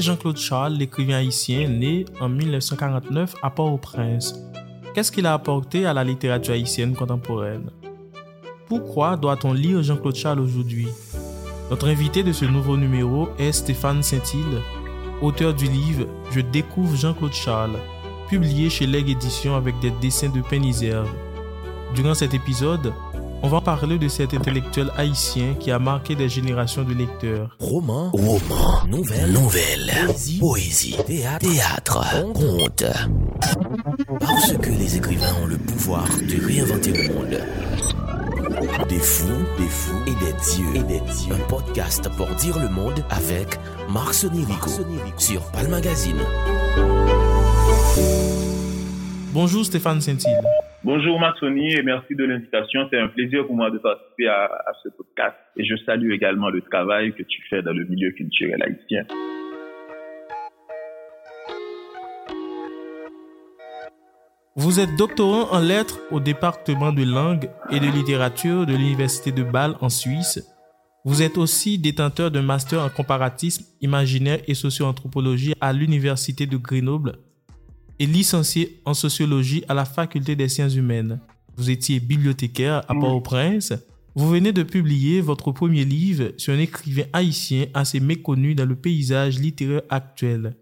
Jean-Claude Charles, l'écrivain haïtien né en 1949 à Port-au-Prince. Qu'est-ce qu'il a apporté à la littérature haïtienne contemporaine? Pourquoi doit-on lire Jean-Claude Charles aujourd'hui? Notre invité de ce nouveau numéro est Stéphane Saint-Île, auteur du livre Je découvre Jean-Claude Charles, publié chez Leg Éditions avec des dessins de Péniserve. Durant cet épisode, on va parler de cet intellectuel haïtien qui a marqué des générations de lecteurs. Roman, roman, nouvelle, nouvelle, poésie, théâtre, conte. Parce que les écrivains ont le pouvoir de réinventer le monde. Des fous, des fous et des dieux. Et des dieux. Un podcast pour dire le monde avec Marc Sonirico sur Pal Magazine. Bonjour Stéphane Saint-Île. Bonjour Maxoni et merci de l'invitation. C'est un plaisir pour moi de participer à, à, ce podcast et je salue également le travail que tu fais dans le milieu culturel haïtien. Vous êtes doctorant en lettres au département de langue et de littérature de l'Université de Bâle en Suisse. Vous êtes aussi détenteur d'un master en comparatisme imaginaire et socio-anthropologie à l'Université de Grenoble et licencié en sociologie à la Faculté des sciences humaines. Vous étiez bibliothécaire à Port-au-Prince. Vous venez de publier votre premier livre sur un écrivain haïtien assez méconnu dans le paysage littéraire actuel.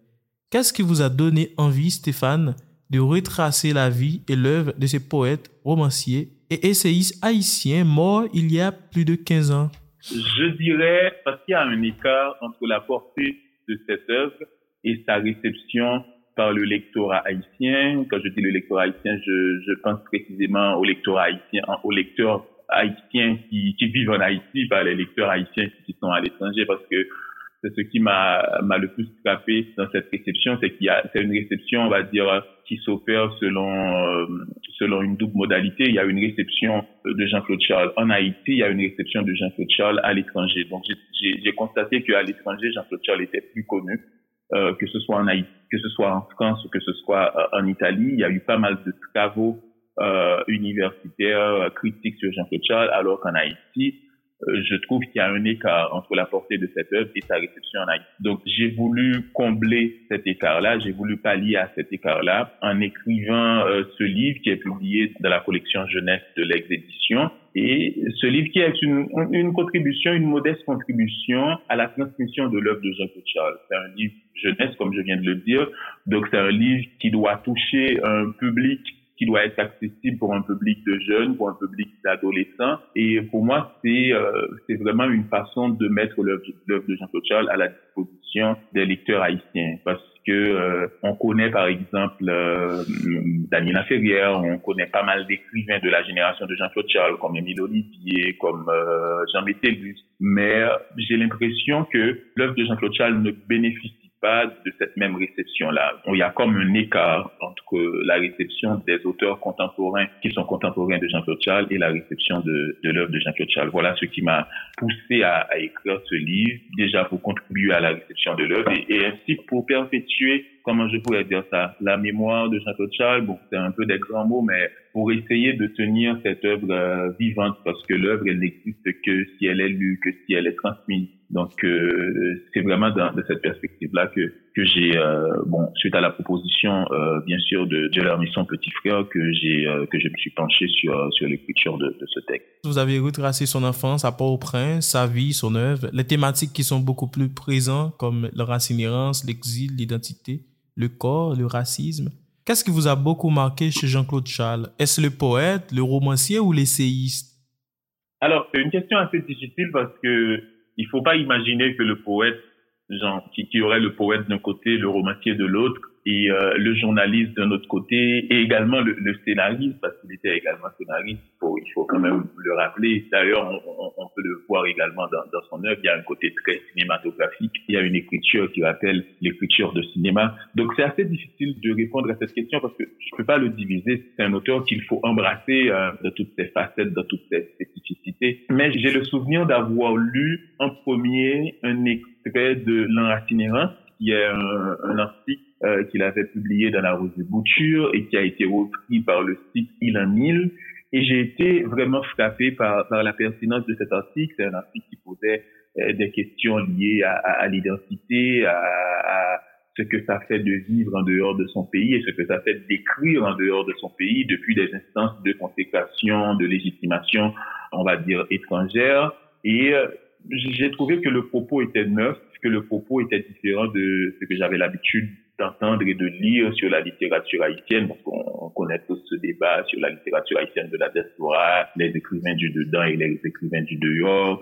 Qu'est-ce qui vous a donné envie, Stéphane, de retracer la vie et l'œuvre de ces poètes, romanciers et essayistes haïtiens morts il y a plus de 15 ans? Je dirais parce qu'il y a un écart entre la portée de cette œuvre et sa réception par le lectorat haïtien. Quand je dis le lectorat haïtien, je, je pense précisément au lectorat haïtien, aux lecteurs haïtiens qui, qui vivent en Haïti, pas les lecteurs haïtiens qui sont à l'étranger, parce que c'est ce qui m'a m'a le plus frappé dans cette réception, c'est qu'il y a c'est une réception, on va dire, qui s'opère selon euh, selon une double modalité. Il y a une réception de Jean-Claude Charles en Haïti, il y a une réception de Jean-Claude Charles à l'étranger. Donc j'ai constaté qu'à l'étranger, Jean-Claude Charles était plus connu euh, que ce soit en Haïti, que ce soit en France ou que ce soit euh, en Italie. Il y a eu pas mal de travaux euh, universitaires euh, critiques sur Jean-Claude Charles, alors qu'en Haïti, je trouve qu'il y a un écart entre la portée de cette œuvre et sa réception en Haïti. Donc, j'ai voulu combler cet écart-là, j'ai voulu pallier à cet écart-là en écrivant euh, ce livre qui est publié dans la collection jeunesse de l'ex-édition. Et ce livre qui est une, une contribution, une modeste contribution à la transmission de l'œuvre de Jean-Claude Charles. C'est un livre jeunesse, comme je viens de le dire. Donc, c'est un livre qui doit toucher un public qui doit être accessible pour un public de jeunes, pour un public d'adolescents. Et pour moi, c'est euh, c'est vraiment une façon de mettre l'œuvre de Jean-Claude Charles à la disposition des lecteurs haïtiens. Parce que euh, on connaît par exemple euh, Daniela Ferrière, on connaît pas mal d'écrivains de la génération de Jean-Claude Charles, comme Émile Olivier, comme euh, Jean Métellus. Mais j'ai l'impression que l'œuvre de Jean-Claude Charles ne bénéficie pas de cette même réception-là. Il y a comme un écart entre la réception des auteurs contemporains qui sont contemporains de Jean-Claude Charles et la réception de, de l'œuvre de Jean-Claude Charles. Voilà ce qui m'a poussé à, à, écrire ce livre, déjà pour contribuer à la réception de l'œuvre et, et ainsi pour perpétuer comment je pourrais dire ça, la mémoire de Jean-Claude Charles, bon, c'est un peu des grands mots, mais pour essayer de tenir cette œuvre euh, vivante, parce que l'œuvre, elle n'existe que si elle est lue, que si elle est transmise. Donc, euh, c'est vraiment dans, cette perspective-là que, que j'ai, euh, bon, suite à la proposition, bien sûr, de, de leur mission Petit Frère, que j'ai, que je me suis penché sur, sur l'écriture de, de ce texte. Vous avez retracé son enfance à Port-au-Prince, sa vie, son œuvre, les thématiques qui sont beaucoup plus présentes, comme la racinérance, l'exil, l'identité le corps, le racisme. Qu'est-ce qui vous a beaucoup marqué chez Jean-Claude Charles? Est-ce le poète, le romancier ou l'essayiste? Alors, c'est une question assez difficile parce que il faut pas imaginer que le poète, genre, qui, aurait le poète d'un côté, le romancier de l'autre, et euh, le journaliste d'un autre côté et également le, le scénariste parce qu'il était également scénariste il faut il faut quand même le rappeler. D'ailleurs on, on, on, peut le voir également dans, dans son œuvre. Il y a un côté très cinématographique. Il y a une écriture qui rappelle l'écriture de cinéma. Donc c'est assez difficile de répondre à cette question parce que je peux pas le diviser. C'est un auteur qu'il faut embrasser euh, de toutes ses facettes de toutes ses spécificités. Mais j'ai le souvenir d'avoir lu en premier un extrait de l'enracinérance qui est un, un article euh, qu'il avait publié dans la revue Bouture et qui a été repris par le site Il en Mille. Et j'ai été vraiment frappé par, par la pertinence de cet article. C'est un article qui posait des questions liées à, à, l'identité, à, à, ce que ça fait de vivre en dehors de son pays et ce que ça fait d'écrire en dehors de son pays depuis des instances de consécration, de légitimation, on va dire, étrangère. Et euh, j'ai trouvé que le propos était neuf, que le propos était différent de ce que j'avais l'habitude d'entendre et de lire sur la littérature haïtienne, parce qu'on connaît tous ce débat sur la littérature haïtienne de la diaspora, les écrivains du dedans et les écrivains du dehors.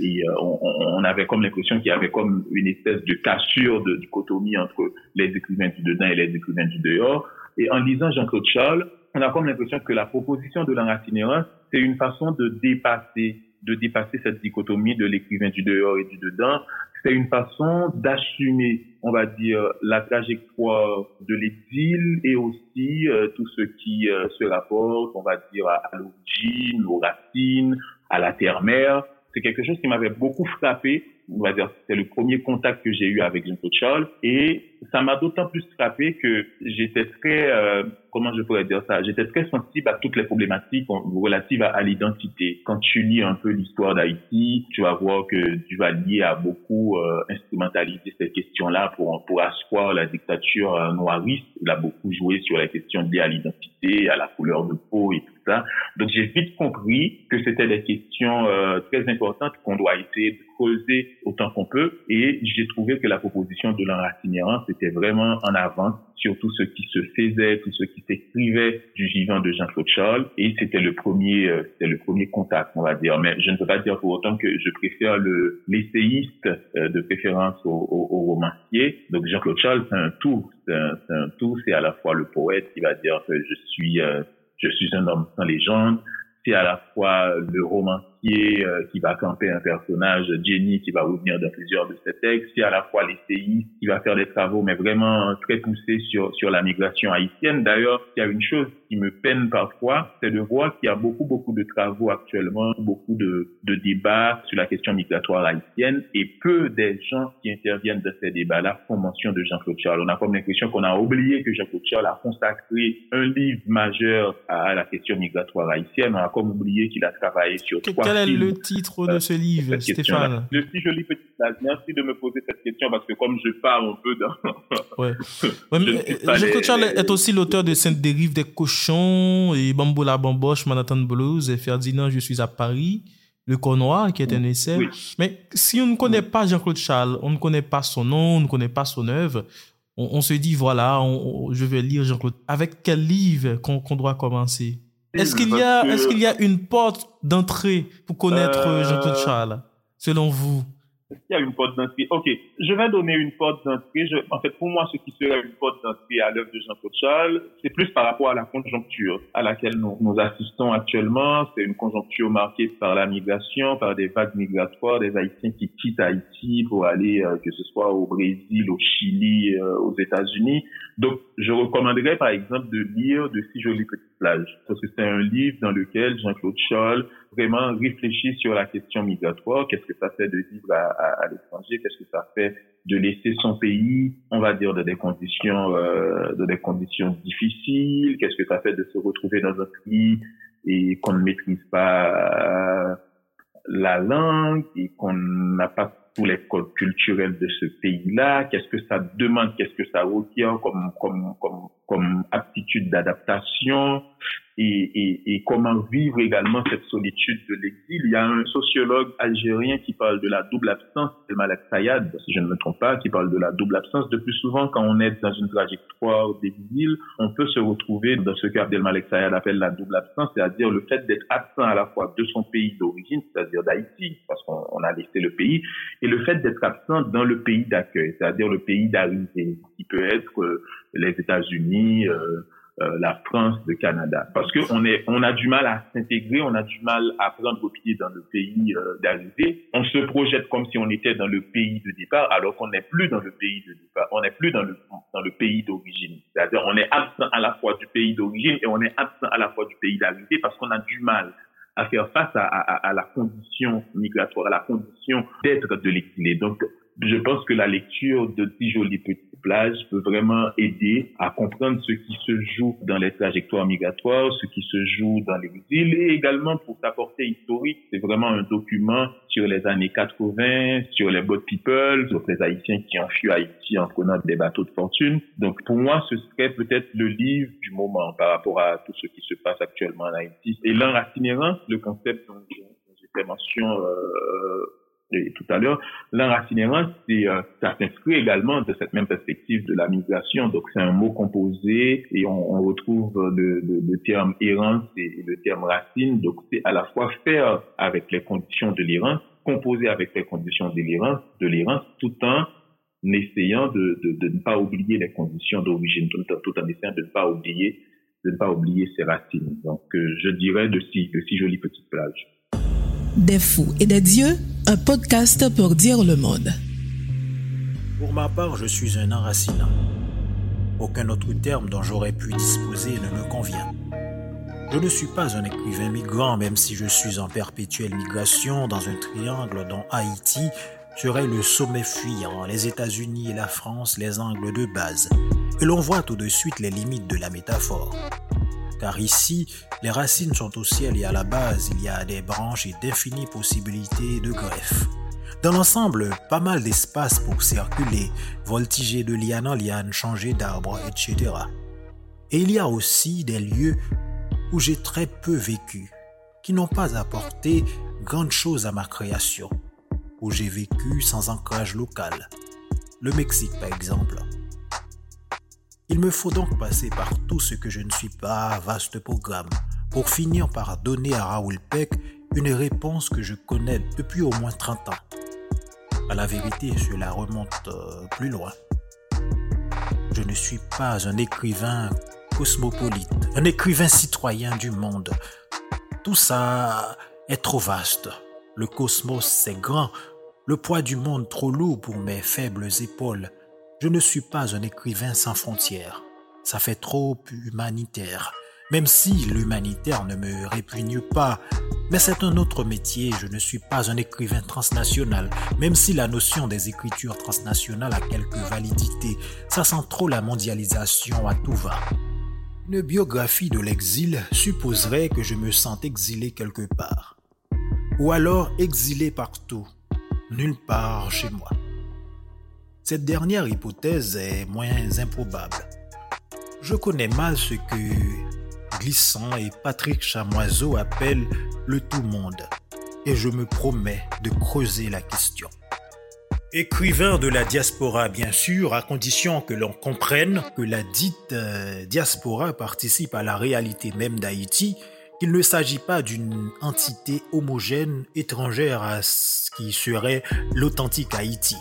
Et euh, on, on, avait comme l'impression qu'il y avait comme une espèce de cassure, de dichotomie entre les écrivains du dedans et les écrivains du dehors. Et en lisant Jean-Claude Charles, on a comme l'impression que la proposition de l'enracinérance, c'est une façon de dépasser de dépasser cette dichotomie de l'écrivain du dehors et du dedans c'est une façon d'assumer, on va dire, la trajectoire de l'exil et aussi euh, tout ce qui euh, se rapporte, on va dire, à, l'origine, aux racines, à la terre-mère. C'est quelque chose qui m'avait beaucoup frappé on va dire, c'est le premier contact que j'ai eu avec Jean-Claude. Et ça m'a d'autant plus frappé que j'étais très, euh, comment je pourrais dire ça, j'étais très sensible à toutes les problématiques relatives à, l'identité. Quand tu lis un peu l'histoire d'Haïti, tu vas voir que tu vas lier à beaucoup euh, instrumentaliser cette question-là pour, pour asseoir la dictature euh, noiriste. Il a beaucoup joué sur la question liée à l'identité, à la couleur de peau et tout ça. Donc j'ai vite compris que c'était des questions euh, très importantes qu'on doit essayer de creuser autant qu'on peut. Et j'ai trouvé que la proposition de l'enracinérance était vraiment en avance sur tout ce qui se faisait, tout ce qui s'écrivait du vivant de Jean-Claude Charles. Et c'était le premier, euh, c'était le premier contact, on va dire. Mais je ne peux pas dire pour autant que je préfère le l'essayiste euh, de préférence au, au, romancier. Donc Jean-Claude Charles, c'est un tout, c'est un, un, tout. C'est à la fois le poète qui va dire que je suis, euh, je suis un homme sans légende. C'est à la fois le romancier euh, qui va camper un personnage, Jenny, qui va revenir dans plusieurs de ses textes, c'est à la fois l'essayiste qui va faire des travaux, mais vraiment très poussés sur, sur la migration haïtienne. D'ailleurs, il y a une chose qui me peine parfois, c'est de voir qu'il y a beaucoup, beaucoup de travaux actuellement, beaucoup de, de débats sur la question migratoire haïtienne, et peu des gens qui interviennent dans ces débats-là font mention de Jean-Claude Charles. On a comme l'impression qu'on a oublié que Jean-Claude Charles a consacré un livre majeur à la question migratoire haïtienne. On a comme oublié qu'il a travaillé sur trois quel est le titre de ce livre, Stéphane Le si joli petit Merci de me poser cette question parce que comme je parle un peu dans. ouais. ouais Jacques Charles est aussi l'auteur de Sainte Dérive des cochons et Bamboula Bamboche, Manhattan Blues et Ferdinand, Je suis à Paris. Le Cornoir, qui est un essai. Mais si on ne connaît pas Jean-Claude Charles, on ne connaît pas son nom, on ne connaît pas son œuvre, on, se dit, voilà, je vais lire Jean-Claude. Avec quel livre qu'on doit commencer? Est-ce qu'il y a, est-ce qu'il y a une porte d'entrée pour connaître euh, Jean-Claude Charles, selon vous? Est-ce qu'il y a une porte d'entrée? Ok, je vais donner une porte d'entrée. en fait, pour moi, ce qui serait une porte d'entrée à l'œuvre de Jean-Claude Charles, c'est plus par rapport à la conjoncture à laquelle nous, nous assistons actuellement. C'est une conjoncture marquée par la migration, par des vagues migratoires, des Haïtiens qui quittent Haïti pour aller, euh, que ce soit au Brésil, au Chili, euh, aux États-Unis. Donc, je recommanderais par exemple de lire De si jolies petites plages, parce que c'est un livre dans lequel Jean-Claude Charles vraiment réfléchit sur la question migratoire. Qu'est-ce que ça fait de vivre à, à, à l'étranger? Qu'est-ce que ça fait de laisser son pays, on va dire, dans des conditions, euh, dans des conditions difficiles? Qu'est-ce que ça fait de se retrouver dans un pays et qu'on ne maîtrise pas euh, la langue et qu'on n'a pas tous les codes culturels de ce pays-là, qu'est-ce que ça demande, qu'est-ce que ça requiert comme, comme, comme, comme aptitude d'adaptation, et, et, et, comment vivre également cette solitude de l'exil. Il y a un sociologue algérien qui parle de la double absence, Malak Sayad, si je ne me trompe pas, qui parle de la double absence. De plus souvent, quand on est dans une trajectoire d'exil, on peut se retrouver dans ce qu'Abdelmalek Sayad appelle la double absence, c'est-à-dire le fait d'être absent à la fois de son pays d'origine, c'est-à-dire d'Haïti, parce qu'on a laissé le pays, et le fait d'être absent dans le pays d'accueil, c'est-à-dire le pays d'arrivée, qui peut être euh, les États-Unis, euh, euh, la France, le Canada, parce que on est, on a du mal à s'intégrer, on a du mal à prendre pied dans le pays euh, d'arrivée. On se projette comme si on était dans le pays de départ, alors qu'on n'est plus dans le pays de départ, on n'est plus dans le dans le pays d'origine. C'est-à-dire, on est absent à la fois du pays d'origine et on est absent à la fois du pays d'arrivée parce qu'on a du mal à faire face à, à, à, la condition migratoire, à la condition d'être de l'exilé. Donc, je pense que la lecture de ces jolies petites plages peut vraiment aider à comprendre ce qui se joue dans les trajectoires migratoires, ce qui se joue dans l'exil et également pour sa portée historique. C'est vraiment un document sur les années 80, sur les boat people, sur les Haïtiens qui ont fui Haïti en prenant des bateaux de fortune. Donc pour moi, ce serait peut-être le livre du moment par rapport à tout ce qui se passe actuellement en Haïti. Et l'enracinérance, le concept dont j'ai fait mention euh, tout à l'heure, l'enracinérance, euh, ça s'inscrit également de cette même perspective de la migration. Donc, c'est un mot composé et on, retrouve le, terme errance et le terme racine. Donc, c'est à la fois faire avec les conditions de l'errance, composer avec les conditions de l'errance, de l'errance, tout en essayant de, ne pas oublier les conditions d'origine, tout, tout, en essayant de ne pas oublier de ne pas oublier ses racines. Donc, euh, je dirais de si, de si jolies petites plages. Des fous et des dieux, un podcast pour dire le monde. Pour ma part, je suis un enracinant. Aucun autre terme dont j'aurais pu disposer ne me convient. Je ne suis pas un écrivain migrant, même si je suis en perpétuelle migration dans un triangle dont Haïti serait le sommet fuyant, les États-Unis et la France les angles de base. Et l'on voit tout de suite les limites de la métaphore car ici, les racines sont au ciel et à la base, il y a des branches et d'infinies possibilités de greffe. Dans l'ensemble, pas mal d'espace pour circuler, voltiger de liane en liane, changer d'arbre, etc. Et il y a aussi des lieux où j'ai très peu vécu, qui n'ont pas apporté grande chose à ma création, où j'ai vécu sans ancrage local. Le Mexique, par exemple. Il me faut donc passer par tout ce que je ne suis pas, vaste programme, pour finir par donner à Raoul Peck une réponse que je connais depuis au moins 30 ans. À la vérité, cela remonte euh, plus loin. Je ne suis pas un écrivain cosmopolite, un écrivain citoyen du monde. Tout ça est trop vaste. Le cosmos, c'est grand, le poids du monde trop lourd pour mes faibles épaules. Je ne suis pas un écrivain sans frontières. Ça fait trop humanitaire. Même si l'humanitaire ne me répugne pas, mais c'est un autre métier, je ne suis pas un écrivain transnational, même si la notion des écritures transnationales a quelques validités, ça sent trop la mondialisation à tout va. Une biographie de l'exil supposerait que je me sente exilé quelque part. Ou alors exilé partout, nulle part chez moi. Cette dernière hypothèse est moins improbable. Je connais mal ce que Glissant et Patrick Chamoiseau appellent le tout-monde, et je me promets de creuser la question. Écrivain de la diaspora, bien sûr, à condition que l'on comprenne que la dite euh, diaspora participe à la réalité même d'Haïti, qu'il ne s'agit pas d'une entité homogène étrangère à ce qui serait l'authentique Haïti.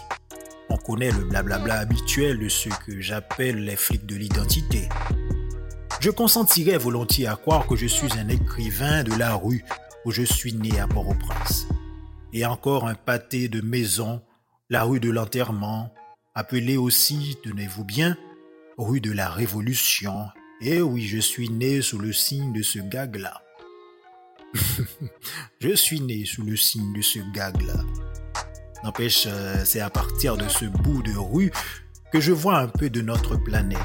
On connaît le blablabla habituel de ce que j'appelle les flics de l'identité. Je consentirais volontiers à croire que je suis un écrivain de la rue où je suis né à Port-au-Prince. Et encore un pâté de maison, la rue de l'enterrement, appelée aussi, tenez-vous bien, rue de la Révolution. Et oui, je suis né sous le signe de ce gag-là. je suis né sous le signe de ce gag-là. N'empêche, euh, c'est à partir de ce bout de rue que je vois un peu de notre planète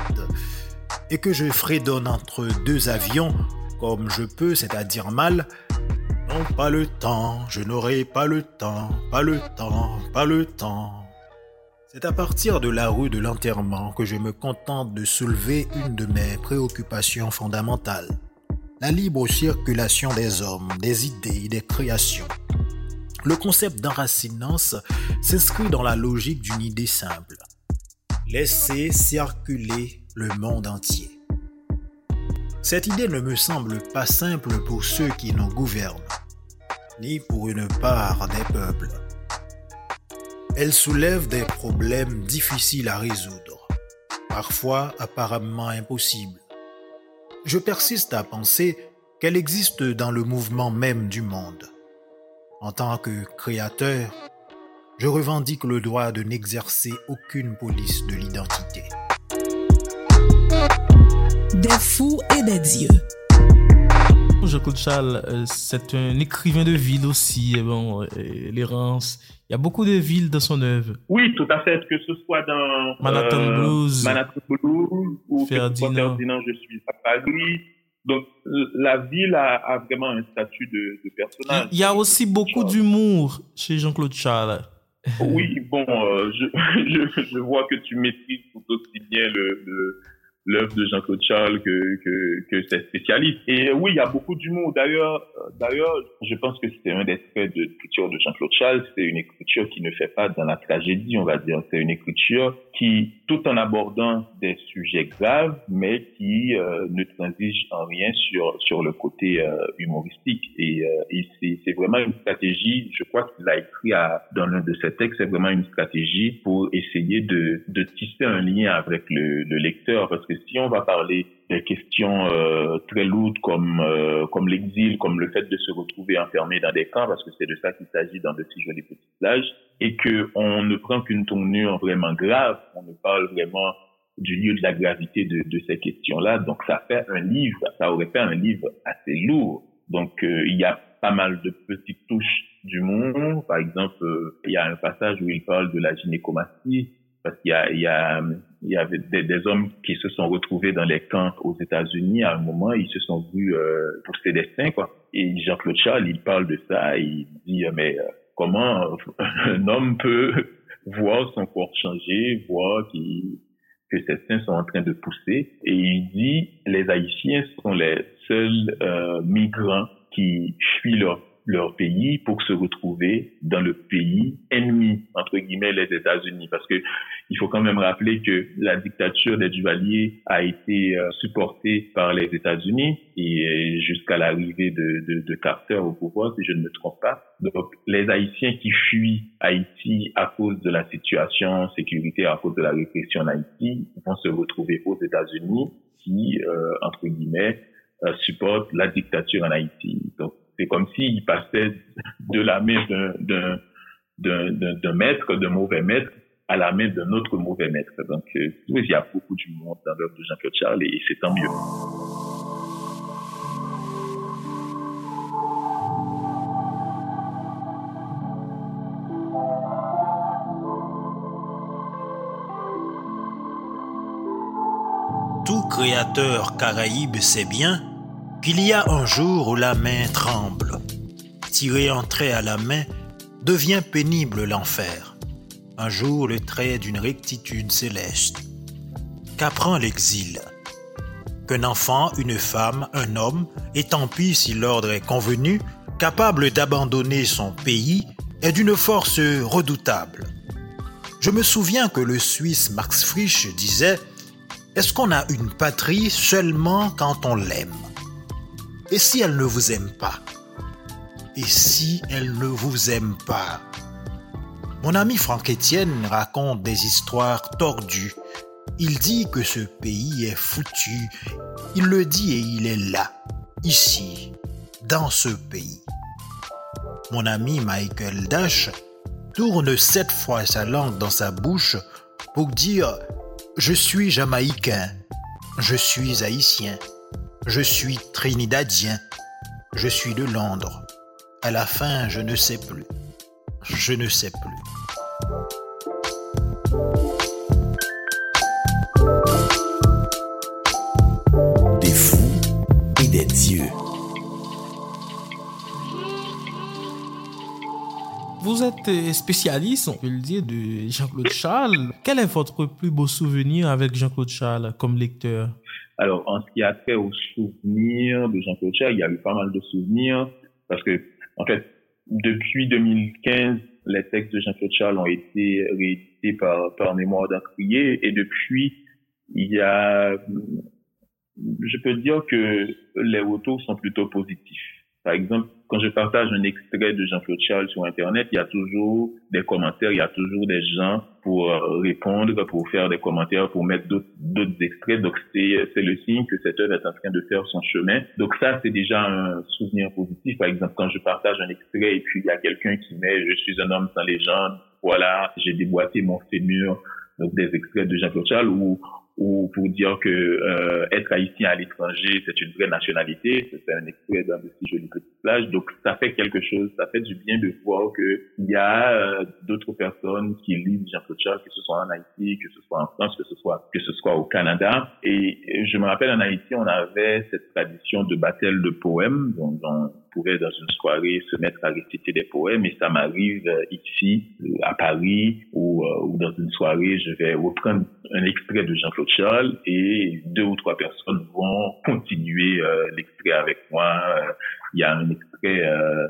et que je fredonne entre deux avions comme je peux, c'est-à-dire mal. Non, pas le temps, je n'aurai pas le temps, pas le temps, pas le temps. C'est à partir de la rue de l'enterrement que je me contente de soulever une de mes préoccupations fondamentales. La libre circulation des hommes, des idées, des créations. Le concept d'enracinance s'inscrit dans la logique d'une idée simple. Laisser circuler le monde entier. Cette idée ne me semble pas simple pour ceux qui nous gouvernent, ni pour une part des peuples. Elle soulève des problèmes difficiles à résoudre, parfois apparemment impossibles. Je persiste à penser qu'elle existe dans le mouvement même du monde en tant que créateur, je revendique le droit de n'exercer aucune police de l'identité. Des fous et des dieux. Jean-Claude Charles, euh, c'est un écrivain de ville aussi, et bon, l'errance. Il y a beaucoup de villes dans son œuvre. Oui, tout à fait, que ce soit dans Manhattan Blues, Manhattan Blues ou Ferdinand. Ferdinand, je suis à Paris. Donc la ville a, vraiment un statut de, de personnage. Il y a aussi beaucoup d'humour chez Jean-Claude Charles. Oui, bon, euh, je, je, je, vois que tu maîtrises tout aussi bien le, le l'œuvre de Jean-Claude Charles que, que, que ses spécialistes. Et oui, il y a beaucoup d'humour. D'ailleurs, euh, d'ailleurs, je pense que c'est un des traits de l'écriture de Jean-Claude Charles. C'est une écriture qui ne fait pas dans la tragédie, on va dire. C'est une écriture qui, tout en abordant des sujets graves, mais qui euh, ne transige en rien sur sur le côté euh, humoristique. Et, et c'est, c'est vraiment une stratégie. Je crois qu'il a écrit à, dans l'un de ses textes. C'est vraiment une stratégie pour essayer de de tisser un lien avec le, le lecteur, si on va parler des questions euh, très lourdes comme euh, comme l'exil, comme le fait de se retrouver enfermé dans des camps, parce que c'est de ça qu'il s'agit dans de si jolis petits plages, et que on ne prend qu'une tournure vraiment grave, on ne parle vraiment du lieu de la gravité de, de ces questions-là. Donc ça fait un livre, ça aurait fait un livre assez lourd. Donc euh, il y a pas mal de petites touches du monde. Par exemple, il y a un passage où il parle de la gynécomastie, parce qu'il y a, il y a il y avait des, des, hommes qui se sont retrouvés dans les camps aux États-Unis à un moment, ils se sont vus euh, pousser des seins, quoi. Et Jean-Claude Charles, il parle de ça, il dit mais euh, comment un homme peut voir son corps changer, voir qu'il que ses seins sont en train de pousser, et il dit les Haïtiens sont les seuls euh, migrants qui fuient leur leur pays pour se retrouver dans le pays ennemi, entre guillemets, les États-Unis. Parce que il faut quand même rappeler que la dictature des Duvalier a été euh, supportée par les États-Unis et jusqu'à l'arrivée de, Carter au pouvoir, si je ne me trompe pas. Donc, les Haïtiens qui fuient Haïti à cause de la situation sécuritaire, à cause de la répression en Haïti, vont se retrouver aux États-Unis qui, euh, entre guillemets, euh, supportent la dictature en Haïti. Donc, c'est comme s'il passait de la main d'un maître, d'un mauvais maître, à la main d'un autre mauvais maître. Donc, euh, il y a beaucoup monde dans l'œuvre de Jean-Claude Charles et c'est tant mieux. Tout créateur caraïbe sait bien qu'il y a un jour où la main tremble. Tirer un trait à la main devient pénible l'enfer. Un jour le trait d'une rectitude céleste. Qu'apprend l'exil Qu'un enfant, une femme, un homme, et tant pis si l'ordre est convenu, capable d'abandonner son pays, est d'une force redoutable. Je me souviens que le Suisse Max Frisch disait Est-ce qu'on a une patrie seulement quand on l'aime? Et si elle ne vous aime pas? Et si elle ne vous aime pas? Mon ami Franck Etienne raconte des histoires tordues. Il dit que ce pays est foutu. Il le dit et il est là, ici, dans ce pays. Mon ami Michael Dash tourne sept fois sa langue dans sa bouche pour dire ⁇ Je suis jamaïcain, je suis haïtien ⁇ je suis trinidadien. Je suis de Londres. À la fin, je ne sais plus. Je ne sais plus. Des fous et des dieux. Vous êtes spécialiste, on peut le dire, de Jean-Claude Charles. Quel est votre plus beau souvenir avec Jean-Claude Charles comme lecteur? Alors, en ce qui a trait aux souvenirs de Jean-Claude Charles, il y a eu pas mal de souvenirs parce que, en fait, depuis 2015, les textes de Jean-Claude Charles ont été réédités par, par Mémoire d'Encrier et depuis, il y a, je peux dire que les retours sont plutôt positifs. Par exemple, quand je partage un extrait de Jean-Claude Charles sur Internet, il y a toujours des commentaires, il y a toujours des gens pour euh, répondre, pour faire des commentaires, pour mettre d'autres extraits. Donc, c'est le signe que cette œuvre est en train de faire son chemin. Donc, ça, c'est déjà un souvenir positif. Par exemple, quand je partage un extrait et puis il y a quelqu'un qui met « Je suis un homme sans légende », voilà, j'ai déboîté mon fémur, donc des extraits de Jean-Claude Charles, ou ou pour dire que euh, être haïtien à l'étranger, c'est une vraie nationalité. C'est un extrait d'un de ces jolies petites plages. Donc, ça fait quelque chose. Ça fait du bien de voir que il y a euh, d'autres personnes qui lisent Jean-Claude Charles, que ce soit en Haïti, que ce soit en France, que ce soit que ce soit au Canada. Et je me rappelle en Haïti, on avait cette tradition de battle de poèmes. Donc, on pouvait dans une soirée se mettre à réciter des poèmes. Et ça m'arrive euh, ici, à Paris, ou, ou dans une soirée, je vais reprendre un extrait de Jean-Claude Charles et deux ou trois personnes vont continuer euh, l'extrait avec moi. Il y a un extrait euh,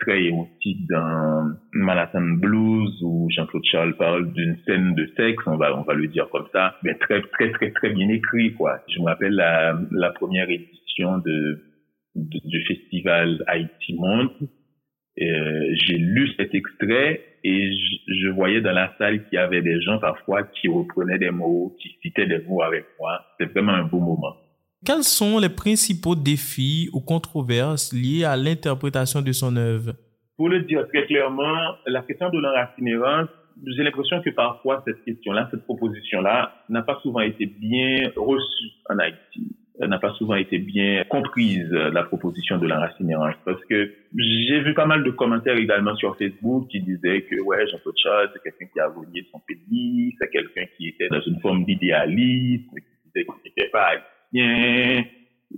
très érotique dans Manhattan Blues où Jean-Claude Charles parle d'une scène de sexe, on va on va le dire comme ça, mais très très très très bien écrit quoi. Je me rappelle la, première édition de, du festival Haïti Monde. Euh, j'ai lu cet extrait et je, voyais dans la salle qu'il y avait des gens parfois qui reprenaient des mots, qui citaient des mots avec moi. C'est vraiment un beau moment. Quels sont les principaux défis ou controverses liés à l'interprétation de son œuvre? Pour le dire très clairement, la question de l'enracinérance, j'ai l'impression que parfois cette question-là, cette proposition-là, n'a pas souvent été bien reçue en Haïti n'a pas souvent été bien comprise, la proposition de l'enracinérance. Parce que j'ai vu pas mal de commentaires également sur Facebook qui disaient que, ouais, Jean-Claude Charles, c'est quelqu'un qui a volé son pays, c'est quelqu'un qui était dans une forme d'idéalisme, qui disait qu'il n'était pas haïtien,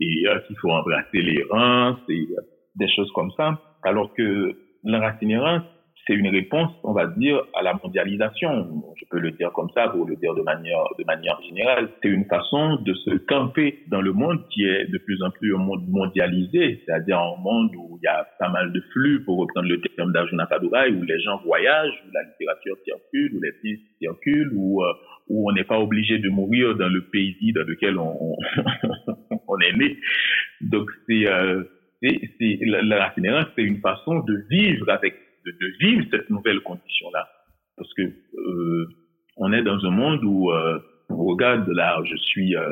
et euh, qu'il faut embrasser les rangs, et euh, des choses comme ça. Alors que l'enracinérance, c'est une réponse, on va dire, à la mondialisation. Je peux le dire comme ça pour le dire de manière, de manière générale. C'est une façon de se camper dans le monde qui est de plus en plus un monde mondialisé, c'est-à-dire un monde où il y a pas mal de flux, pour reprendre le terme d'Arjuna Padurai, où les gens voyagent, où la littérature circule, où les filles circulent, où, euh, où on n'est pas obligé de mourir dans le pays dans lequel on, on est né. Donc c'est, euh, c'est, la, la c'est une façon de vivre avec de, vivre cette nouvelle condition-là. Parce que euh, on est dans un monde où euh, regarde là, je suis euh,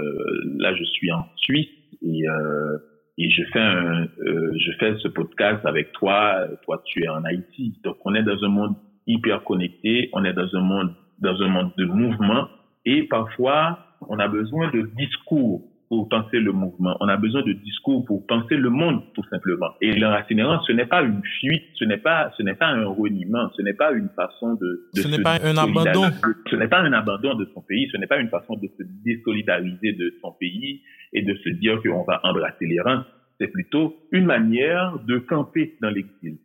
là, je suis en Suisse et euh, et je fais un, euh, je fais ce podcast avec toi. Toi, tu es en Haïti. Donc, on est dans un monde hyper connecté. On est dans un monde dans un monde de mouvement et parfois on a besoin de discours pour penser le mouvement. On a besoin de discours pour penser le monde, tout simplement. Et l'enracinement, ce n'est pas une fuite, ce n'est pas, ce n'est pas un reniement, ce n'est pas une façon de, de ce n'est pas un abandon. Ce n'est pas un abandon de son pays, ce n'est pas une façon de se désolidariser de son pays et de se dire qu'on va embrasser les. C'est plutôt une manière de camper dans l'exil.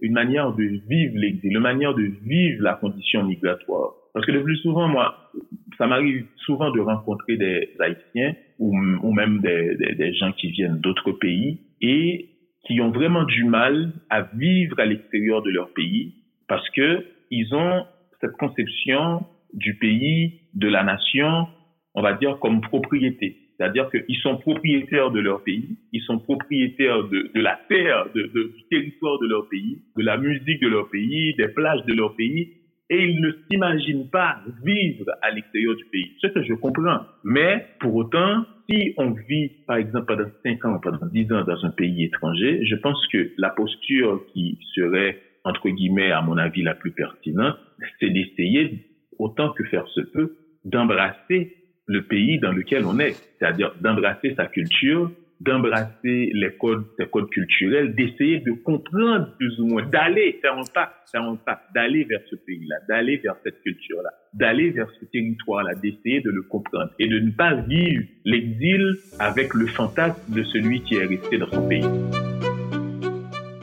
Une manière de vivre l'exil, une manière de vivre la condition migratoire. Parce que le plus souvent, moi, ça m'arrive souvent de rencontrer des Haïtiens ou, ou même des, des, des gens qui viennent d'autres pays et qui ont vraiment du mal à vivre à l'extérieur de leur pays parce que ils ont cette conception du pays, de la nation, on va dire comme propriété. C'est-à-dire qu'ils sont propriétaires de leur pays, ils sont propriétaires de, de la terre, de, de, du territoire de leur pays, de la musique de leur pays, des plages de leur pays, et ils ne s'imaginent pas vivre à l'extérieur du pays. Ce que je comprends. Mais pour autant, si on vit, par exemple, pendant 5 ans, pendant 10 ans dans un pays étranger, je pense que la posture qui serait, entre guillemets, à mon avis, la plus pertinente, c'est d'essayer, autant que faire se peut, d'embrasser le pays dans lequel on est, c'est-à-dire d'embrasser sa culture, d'embrasser les codes, les codes culturels, d'essayer de comprendre plus ou moins, d'aller faire un pas, faire un pas, d'aller vers ce pays-là, d'aller vers cette culture-là, d'aller vers ce territoire-là, d'essayer de le comprendre et de ne pas vivre l'exil avec le fantasme de celui qui est resté dans son pays.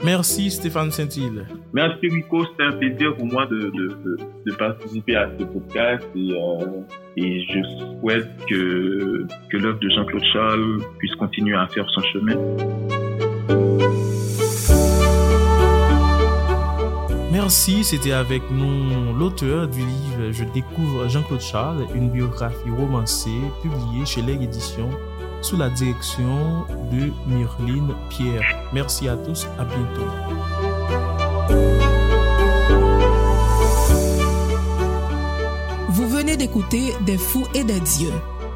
Merci Stéphane Saint-Île. Merci Rico, c'était un plaisir pour moi de, de, de, participer à ce podcast et, euh, et je souhaite que, que l'œuvre de Jean-Claude Charles puisse continuer à faire son chemin. Merci, c'était avec nous l'auteur du livre Je découvre Jean-Claude Charles, une biographie romancée publiée chez Les Éditions sous la direction de Myrline Pierre. Merci à tous, à bientôt. D'écouter Des fous et des dieux.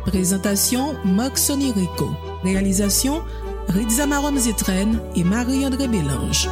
Présentation Marc Sonirico. Réalisation Rizamarom Zitren et Marie-André Bélange.